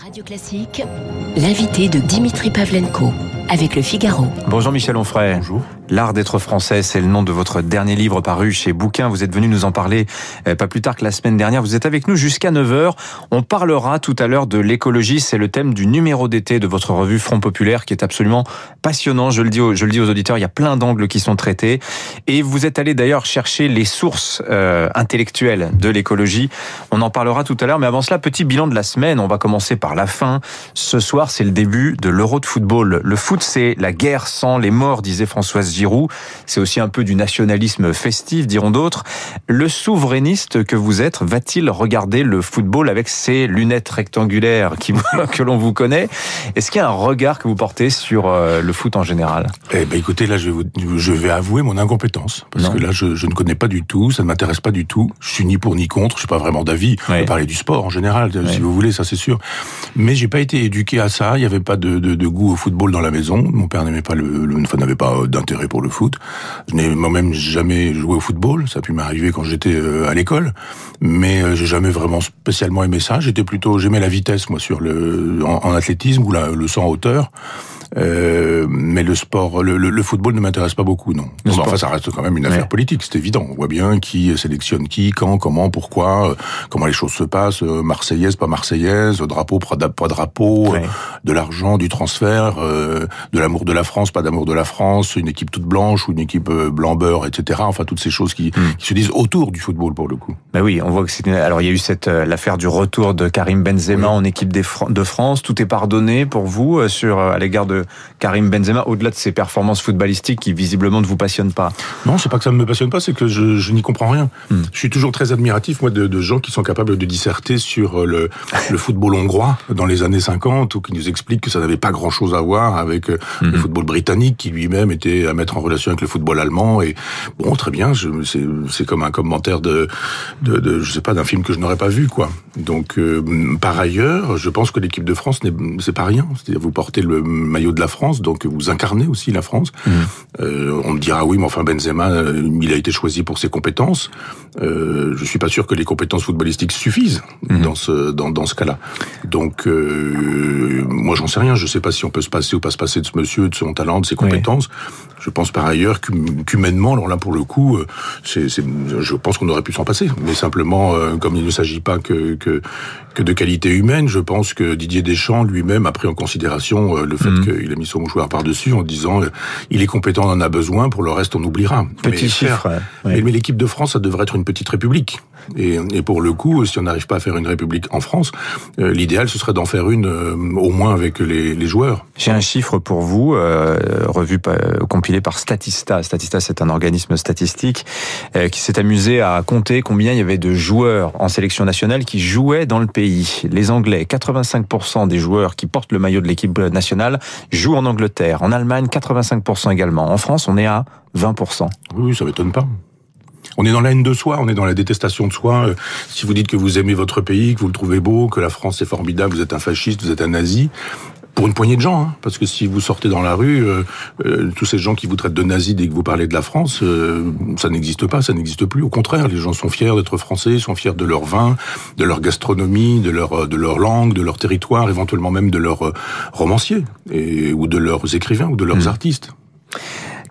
Radio Classique, l'invité de Dimitri Pavlenko avec le Figaro. Bonjour Michel Onfray. Bonjour. L'art d'être français, c'est le nom de votre dernier livre paru chez Bouquin. Vous êtes venu nous en parler euh, pas plus tard que la semaine dernière. Vous êtes avec nous jusqu'à 9h. On parlera tout à l'heure de l'écologie. C'est le thème du numéro d'été de votre revue Front Populaire qui est absolument passionnant. Je le dis aux, je le dis aux auditeurs, il y a plein d'angles qui sont traités. Et vous êtes allé d'ailleurs chercher les sources euh, intellectuelles de l'écologie. On en parlera tout à l'heure. Mais avant cela, petit bilan de la semaine. On va commencer par la fin. Ce soir, c'est le début de l'Euro de football. Le foot, c'est la guerre sans les morts, disait Françoise Giroud. C'est aussi un peu du nationalisme festif, diront d'autres. Le souverainiste que vous êtes va-t-il regarder le football avec ses lunettes rectangulaires qui, que l'on vous connaît? Est-ce qu'il y a un regard que vous portez sur euh, le foot en général? Eh ben, écoutez, là, je vais, vous, je vais avouer mon incompétence parce Non. que là, je, je ne connais pas du tout, ça ne m'intéresse pas du tout. Je suis ni pour ni contre, je suis pas vraiment d'avis. On peut parler du sport en général, si vous voulez, ça c'est sûr. Mais j'ai pas été éduqué à ça. Il y avait pas de, de, de goût au football dans la maison. Mon père n'aimait pas le, le enfin, n'avait pas euh, pour le foot. Je n'ai moi-même jamais joué au football. Ça a pu m'arriver quand j'étais euh, à l'école, mais euh, j'ai jamais vraiment spécialement aimé ça. J'étais plutôt, j'aimais la vitesse moi sur le en, en athlétisme ou le 100 hauteur. Euh, mais le sport, le, le, le football ne m'intéresse pas beaucoup, non. Sport. enfin, ça reste quand même une affaire Ouais. politique, c'est évident. On voit bien qui sélectionne qui, quand, comment, pourquoi, euh, comment les choses se passent, euh, marseillaise, pas marseillaise, drapeau, pas dra- pas drapeau, Ouais. de l'argent, du transfert, de l'amour de la France, pas d'amour de la France, une équipe toute blanche ou une équipe blanc-beurre, etc. Enfin, toutes ces choses qui, Hmm. qui se disent autour du football, pour le coup. Ben oui, on voit que c'est une... alors il y a eu cette l'affaire du retour de Karim Benzema Oui. en équipe des Fran- de France. Tout est pardonné pour vous sur à l'égard de Karim Benzema, au-delà de ses performances footballistiques qui visiblement ne vous passionnent pas. Non, c'est pas que ça ne me passionne pas, c'est que je, je n'y comprends rien. Hmm. Je suis toujours très admiratif, moi, de, de gens qui sont capables de disserter sur euh, le, le football hongrois dans les années 50, ou qui nous expliquent que ça n'avait pas grand-chose à voir avec euh, le Mhm. football britannique, qui lui-même était à mettre en relation avec le football allemand. Et bon, très bien, c'est comme un commentaire de, de, de je sais pas, d'un film que je n'aurais pas vu, quoi. Donc, euh, par ailleurs, je pense que l'équipe de France, n'est- c'est pas rien. C'est-à-dire, vous portez le maillot de la France, donc vous incarnez aussi la France. Mhm. Euh, on me dira oui, mais enfin Benzema, euh, il a été choisi pour ses compétences. Euh, je suis pas sûr que les compétences footballistiques suffisent Mhm. dans ce dans, dans ce cas-là. Donc euh, moi j'en sais rien. Je sais pas si on peut se passer ou pas se passer de ce monsieur, de son talent, de ses compétences. Je pense par ailleurs qu'hum- qu'humainement, alors là pour le coup, euh, c'est, je pense qu'on aurait pu s'en passer. Mais simplement, euh, comme il ne s'agit pas que, que que de qualité humaine, je pense que Didier Deschamps lui-même a pris en considération euh, le fait Mhm. qu'il a mis son mouchoir par-dessus en disant il est compétent, on en a besoin, pour le reste on oubliera. Petit Mais chiffre. faire- ouais. mais, Ouais. mais l'équipe de France, ça devrait être une petite république. Et, et pour le coup, si on n'arrive pas à faire une république en France, euh, l'idéal ce serait d'en faire une euh, au moins avec les, les joueurs. J'ai un chiffre pour vous, euh, revu, euh, compilé par Statista. Statista, c'est un organisme statistique euh, qui s'est amusé à compter combien il y avait de joueurs en sélection nationale qui jouaient dans le pays. Les Anglais, 85% des joueurs qui portent le maillot de l'équipe nationale jouent en Angleterre. En Allemagne, 85% également. En France, on est à 20%. Oui, oui, ça m'étonne pas. On est dans la haine de soi, on est dans la détestation de soi. Euh, Si vous dites que vous aimez votre pays, que vous le trouvez beau, que la France est formidable, vous êtes un fasciste, vous êtes un nazi, pour une poignée de gens, hein, parce que si vous sortez dans la rue, euh, euh, tous ces gens qui vous traitent de nazis dès que vous parlez de la France, euh, ça n'existe pas, ça n'existe plus. Au contraire, les gens sont fiers d'être français, sont fiers de leur vin, de leur gastronomie, de leur euh, de leur langue, de leur territoire, éventuellement même de leurs euh, romanciers et ou de leurs écrivains ou de leurs Mhm. artistes.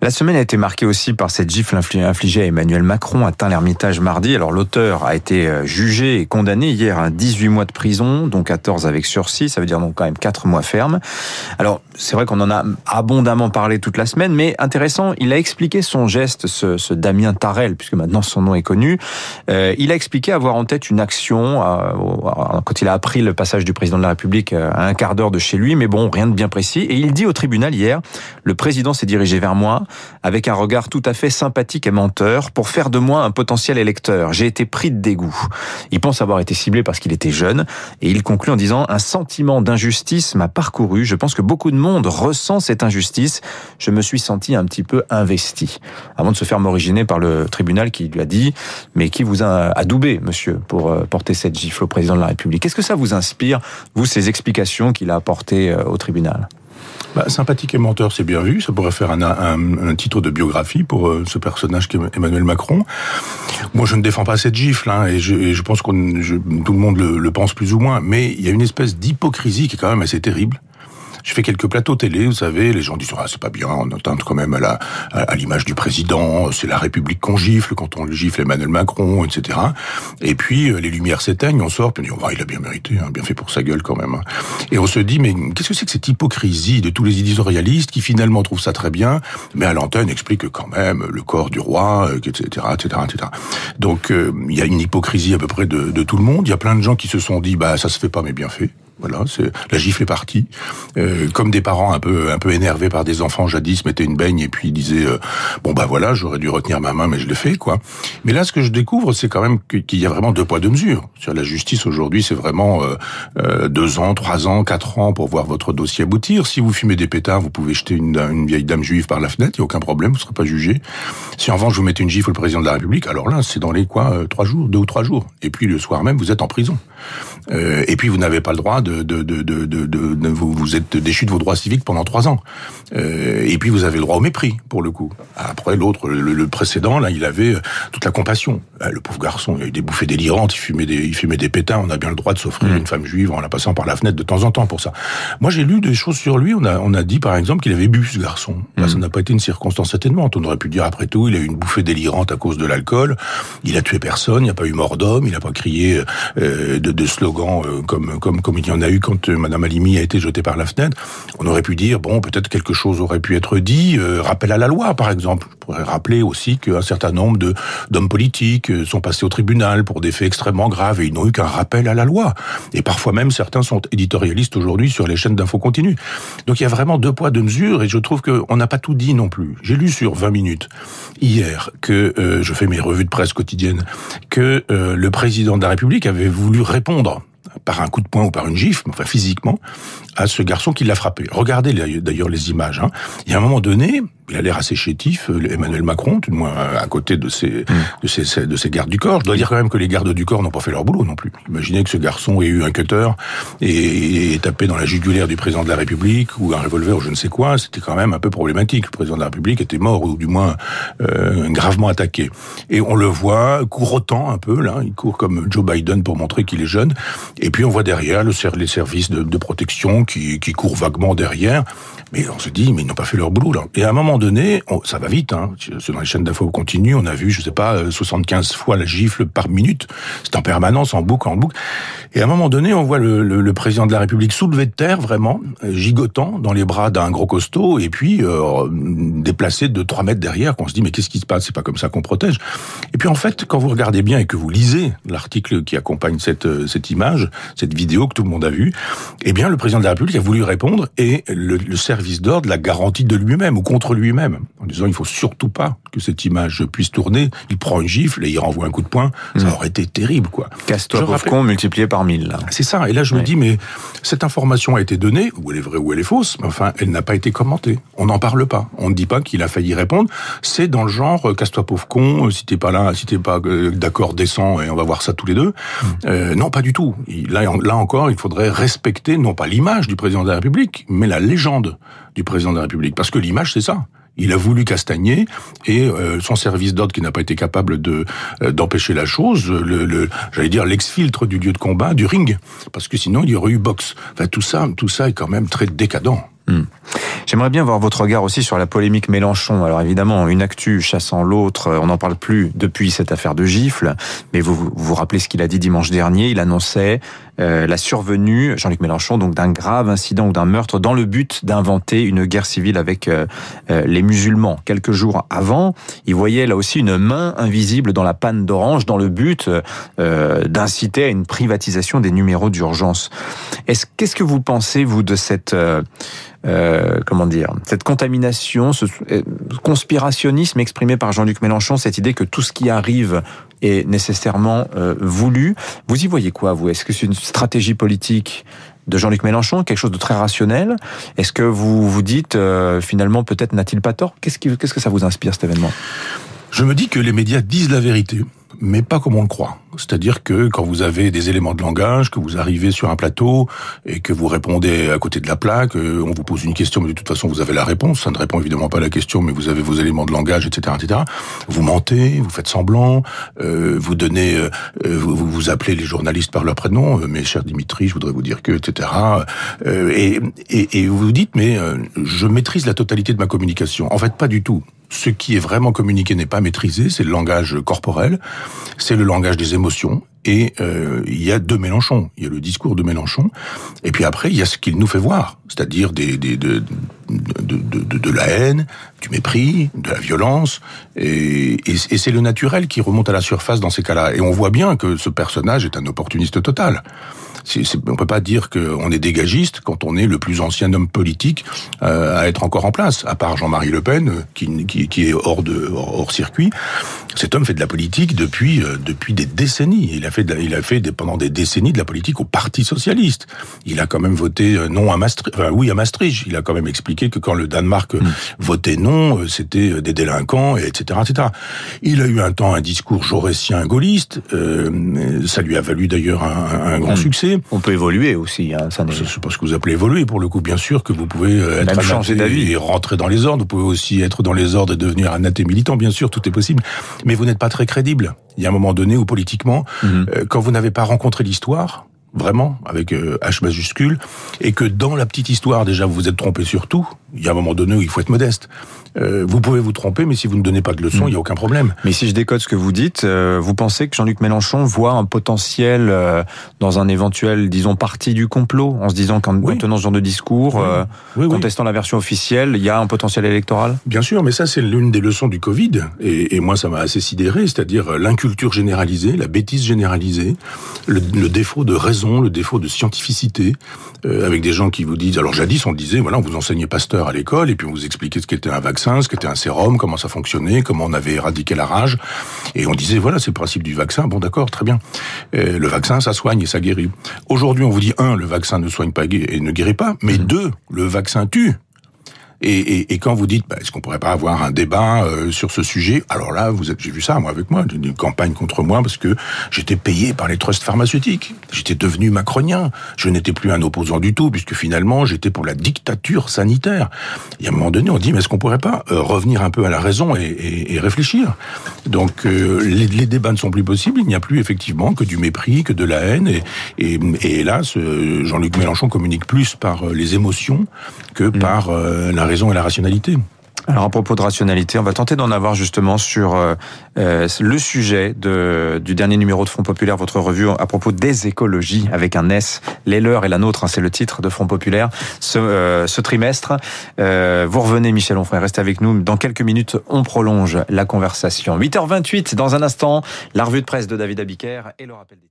La semaine a été marquée aussi par cette gifle infli- infligée à Emmanuel Macron à Tain-l'Hermitage mardi. Alors l'auteur a été euh, jugé et condamné hier à 18 mois de prison, dont 14 avec sursis, ça veut dire donc quand même 4 mois ferme. Alors c'est vrai qu'on en a abondamment parlé toute la semaine, mais intéressant, il a expliqué son geste, ce, ce Damien Tarel, puisque maintenant son nom est connu. Euh, il a expliqué avoir en tête une action euh, quand il a appris le passage du président de la République euh, à un quart d'heure de chez lui, mais bon, rien de bien précis. Et il dit au tribunal hier, le président s'est dirigé vers moi avec un regard tout à fait sympathique et menteur pour faire de moi un potentiel électeur. J'ai été pris de dégoût. Il pense avoir été ciblé parce qu'il était jeune et il conclut en disant un sentiment d'injustice m'a parcouru. Je pense que beaucoup de monde ressent cette injustice. Je me suis senti un petit peu investi. Avant de se faire m'originer par le tribunal qui lui a dit mais qui vous a adoubé, monsieur, pour euh, porter cette gifle au président de la République. Qu'est-ce que ça vous inspire, vous, ces explications qu'il a apportées euh, au tribunal? Bah, Sympathique et menteur, c'est bien vu. Ça pourrait faire un, titre de biographie pour euh, ce personnage qu'est Emmanuel Macron. Moi, je ne défends pas cette gifle, hein, et, je, et, je, pense que tout le monde le, le pense plus ou moins. Mais il y a une espèce d'hypocrisie qui est quand même assez terrible je fais quelques plateaux télé, vous savez, les gens disent ah c'est pas bien, on atteint quand même à la à, l'image du président, c'est la République qu'on gifle quand on le gifle Emmanuel Macron, etc. Et puis euh, les lumières s'éteignent, on sort, puis on dit oh, il a bien mérité, hein, bien fait pour sa gueule quand même. Hein. Et on se dit mais qu'est-ce que c'est que cette hypocrisie de tous les éditorialistes qui finalement trouvent ça très bien, mais à l'antenne expliquent quand même le corps du roi, etc., etc., etc. Donc euh, il y a une hypocrisie à peu près de, de tout le monde. Il y a plein de gens qui se sont dit bah ça se fait pas mais bien fait. Voilà, la gifle est partie. Euh, comme des parents un peu un peu énervés par des enfants jadis mettaient une baigne et puis disaient euh, bon bah voilà j'aurais dû retenir ma main mais je l'ai fait quoi. Mais là ce que je découvre c'est quand même qu'il y a vraiment deux poids deux mesures. Sur la justice aujourd'hui c'est vraiment euh, euh, deux ans, trois ans, quatre ans pour voir votre dossier aboutir. Si vous fumez des pétards vous pouvez jeter une, une vieille dame juive par la fenêtre, il y a aucun problème, vous serez pas jugé. Si en revanche vous mettez une gifle au président de la République, alors là c'est dans les quoi euh, trois jours, deux ou trois jours. Et puis le soir même vous êtes en prison. Euh, et puis vous n'avez pas le droit de, de, de, de, de, de vous, vous êtes déchu de vos droits civiques pendant trois ans. Euh, et puis vous avez le droit au mépris pour le coup. Après l'autre, le, le, précédent, là, il avait euh, toute la compassion. Euh, le pauvre garçon, il a eu des bouffées délirantes, il fumait des, il fumait des pétins. On a bien le droit de s'offrir mmh. une femme juive en la passant par la fenêtre de temps en temps pour ça. Moi, j'ai lu des choses sur lui. On a, on a dit par exemple qu'il avait bu ce garçon. Là, mmh. ça n'a pas été une circonstance atténuante. On aurait pu dire après tout, il a eu une bouffée délirante à cause de l'alcool. Il a tué personne. Il n'y a pas eu mort d'homme. Il n'a pas crié euh, de, de slogans euh, comme comme comme il y en a eu quand Madame Alimi a été jetée par la fenêtre. On aurait pu dire bon, peut-être quelque chose aurait pu être dit. Euh, rappel à la loi, par exemple. Je pourrais rappeler aussi qu'un certain nombre de d'hommes politiques euh, sont passés au tribunal pour des faits extrêmement graves et ils n'ont eu qu'un rappel à la loi. Et parfois même certains sont éditorialistes aujourd'hui sur les chaînes d'infos continues. Donc il y a vraiment deux poids deux mesures et je trouve qu'on n'a pas tout dit non plus. J'ai lu sur 20 minutes hier que euh, je fais mes revues de presse quotidiennes que euh, le président de la République avait voulu répondre par un coup de poing ou par une gifle, enfin physiquement, à ce garçon qui l'a frappé. Regardez d'ailleurs les images. Hein. Il y a un moment donné, il a l'air assez chétif, euh, Emmanuel Macron, tout de moins à côté de ses, mm. de ses, de ses gardes du corps. Je dois dire quand même que les gardes du corps n'ont pas fait leur boulot non plus. Imaginez que ce garçon ait eu un cutter et, et tapé dans la jugulaire du président de la République ou un revolver ou je ne sais quoi, c'était quand même un peu problématique. Le président de la République était mort ou du moins euh, gravement attaqué. Et on le voit courrotant un peu là, il court comme Joe Biden pour montrer qu'il est jeune. Et puis on voit derrière le, les services de, de protection qui, qui courent vaguement derrière. Mais on se dit, mais ils n'ont pas fait leur boulot. Là. Et à un moment donné, on, ça va vite. Hein. Dans les chaînes d'infos continue, on a vu, je sais pas, 75 fois la gifle par minute. C'est en permanence, en boucle, en boucle. Et à un moment donné, on voit le, le, le président de la République soulevé de terre, vraiment, gigotant dans les bras d'un gros costaud, et puis euh, déplacé de 3 mètres derrière. Qu'on se dit, mais qu'est-ce qui se passe? C'est pas comme ça qu'on protège. Et puis en fait, quand vous regardez bien et que vous lisez l'article qui accompagne cette, euh, cette image, cette vidéo que tout le monde a vue, eh bien, le président de la République a voulu répondre et le, le service d'ordre l'a garantie de lui-même ou contre lui-même, en disant il faut surtout pas que cette image puisse tourner. Il prend une gifle et il renvoie un coup de poing. Ça mmh. aurait été terrible, quoi. Casse-toi, pauvre con, multiplié par mille. C'est ça. Et là, je oui. me dis, mais cette information a été donnée, ou elle est vraie ou elle est fausse, mais enfin, elle n'a pas été commentée. On n'en parle pas. On ne dit pas qu'il a failli répondre. C'est dans le genre, casse-toi, pauvre con, si t'es pas là, si t'es pas euh, d'accord, descends et on va voir ça tous les deux. Mmh. Euh, non, pas du tout. Là, là encore, il faudrait respecter, non pas l'image du président de la République, mais la légende du président de la République. Parce que l'image, c'est ça. Il a voulu castagner et euh, son service d'ordre qui n'a pas été capable de euh, d'empêcher la chose, le, le j'allais dire l'ex-filtre du lieu de combat, du ring, parce que sinon il y aurait eu boxe. Enfin tout ça, tout ça est quand même très décadent. Mmh. J'aimerais bien voir votre regard aussi sur la polémique Mélenchon. Alors évidemment, une actu chassant l'autre, on n'en parle plus depuis cette affaire de gifle, mais vous vous, vous rappelez ce qu'il a dit dimanche dernier, il annonçait euh, la survenue, Jean-Luc Mélenchon, donc d'un grave incident ou d'un meurtre dans le but d'inventer une guerre civile avec euh, euh, les musulmans. Quelques jours avant, il voyait là aussi une main invisible dans la panne d'orange dans le but euh, d'inciter à une privatisation des numéros d'urgence. Est-ce qu'est-ce que vous pensez vous de cette euh, comment dire, cette contamination, ce euh, conspirationnisme exprimé par Jean-Luc Mélenchon, cette idée que tout ce qui arrive est nécessairement euh, voulu. Vous y voyez quoi, vous? Est-ce que c'est une stratégie politique de Jean-Luc Mélenchon, quelque chose de très rationnel? Est-ce que vous vous dites, euh, finalement, peut-être n'a-t-il pas tort? Qu'est-ce qui, qu'est-ce que ça vous inspire, cet événement? Je me dis que les médias disent la vérité mais pas comme on le croit. C'est-à-dire que quand vous avez des éléments de langage, que vous arrivez sur un plateau et que vous répondez à côté de la plaque, euh, on vous pose une question, mais de toute façon vous avez la réponse. Ça ne répond évidemment pas à la question, mais vous avez vos éléments de langage, etc., etc. Vous mentez, vous faites semblant, euh, vous donnez, euh, vous, vous appelez les journalistes par leur prénom, mes chers Dimitri, je voudrais vous dire que, etc. Et, et, et vous vous dites, mais je maîtrise la totalité de ma communication. En fait, pas du tout ce qui est vraiment communiqué n'est pas maîtrisé, c'est le langage corporel, c'est le langage des émotions, et euh, il y a deux Mélenchon. Il y a le discours de Mélenchon, et puis après, il y a ce qu'il nous fait voir, c'est-à-dire des, des de, de, de, de, la haine, du mépris, de la violence, et, et, et c'est le naturel qui remonte à la surface dans ces cas-là. Et on voit bien que ce personnage est un opportuniste total on peut pas dire qu'on est dégagiste quand on est le plus ancien homme politique euh, à être encore en place, à part Jean-Marie Le Pen, qui, qui, qui, est hors de hors, circuit. Cet homme fait de la politique depuis euh, depuis des décennies. Il a fait il a fait pendant des décennies de la politique au Parti socialiste. Il a quand même voté euh, non à Maastricht, enfin oui à Maastricht. Il a quand même expliqué que quand le Danemark mm. votait non, c'était des délinquants, etc., etc. Il a eu un temps un discours jaurétien gaulliste. Euh, ça lui a valu d'ailleurs un, un, grand mm. succès. On peut évoluer aussi. Hein, ça c'est pas ce que vous appelez évoluer. Pour le coup, bien sûr que vous pouvez euh, être changer d'avis et rentrer dans les ordres. Vous pouvez aussi être dans les ordres et devenir un athée militant. Bien sûr, tout est possible. Mais vous n'êtes pas très crédible. Il y a un moment donné où politiquement, mhm. euh, quand vous n'avez pas rencontré l'histoire, vraiment, avec euh, H majuscule, et que dans la petite histoire, déjà, vous vous êtes trompé sur tout, il y a un moment donné où il faut être modeste. Euh, vous pouvez vous tromper, mais si vous ne donnez pas de leçons, hmm. il n'y a aucun problème. Mais si je décode ce que vous dites, euh, vous pensez que Jean-Luc Mélenchon voit un potentiel euh, dans un éventuel, disons, parti du complot, en se disant qu'en tenant ce genre de discours, contestant la version officielle, il y a un potentiel électoral? Bien sûr, mais ça c'est l'une des leçons du Covid, et, et moi ça m'a assez sidéré, c'est-à-dire l'inculture généralisée, la bêtise généralisée, le, le, défaut de raison, le défaut de scientificité, avec des gens qui vous disent, alors jadis on disait, voilà, on vous enseignait Pasteur à l'école, et puis on vous expliquait ce qu'était un vaccin, ce qu'était un sérum, comment ça fonctionnait, comment on avait éradiqué la rage. Et on disait, voilà, c'est le principe du vaccin. Bon, d'accord, très bien. le vaccin, ça soigne et ça guérit. Aujourd'hui, on vous dit, un, le vaccin ne soigne pas et ne guérit pas, mais mmh. deux, le vaccin tue. Et, et, et, quand vous dites, bah, est-ce qu'on pourrait pas avoir un débat euh, sur ce sujet? Alors là, vous êtes, j'ai vu ça moi avec moi, une campagne contre moi parce que j'étais payé par les trusts pharmaceutiques. J'étais devenu macronien. Je n'étais plus un opposant du tout puisque finalement j'étais pour la dictature sanitaire. Et à un moment donné, on dit, mais est-ce qu'on pourrait pas euh, revenir un peu à la raison et, et réfléchir? Donc euh, les, les, débats ne sont plus possibles. Il n'y a plus effectivement que du mépris, que de la haine. Et, et, hélas, Jean-Luc Mélenchon communique plus par les émotions que mmh. par la raison et la rationalité. Alors à propos de rationalité, on va tenter d'en avoir justement sur euh, euh, le sujet de, du dernier numéro de Front Populaire, votre revue à propos des écologies avec un S, les leurs et la nôtre, hein, c'est le titre de Front Populaire ce, euh, ce trimestre. vous revenez Michel Onfray, restez avec nous. Dans quelques minutes, on prolonge la conversation. 8h28, dans un instant, la revue de presse de David Abiker et le rappel des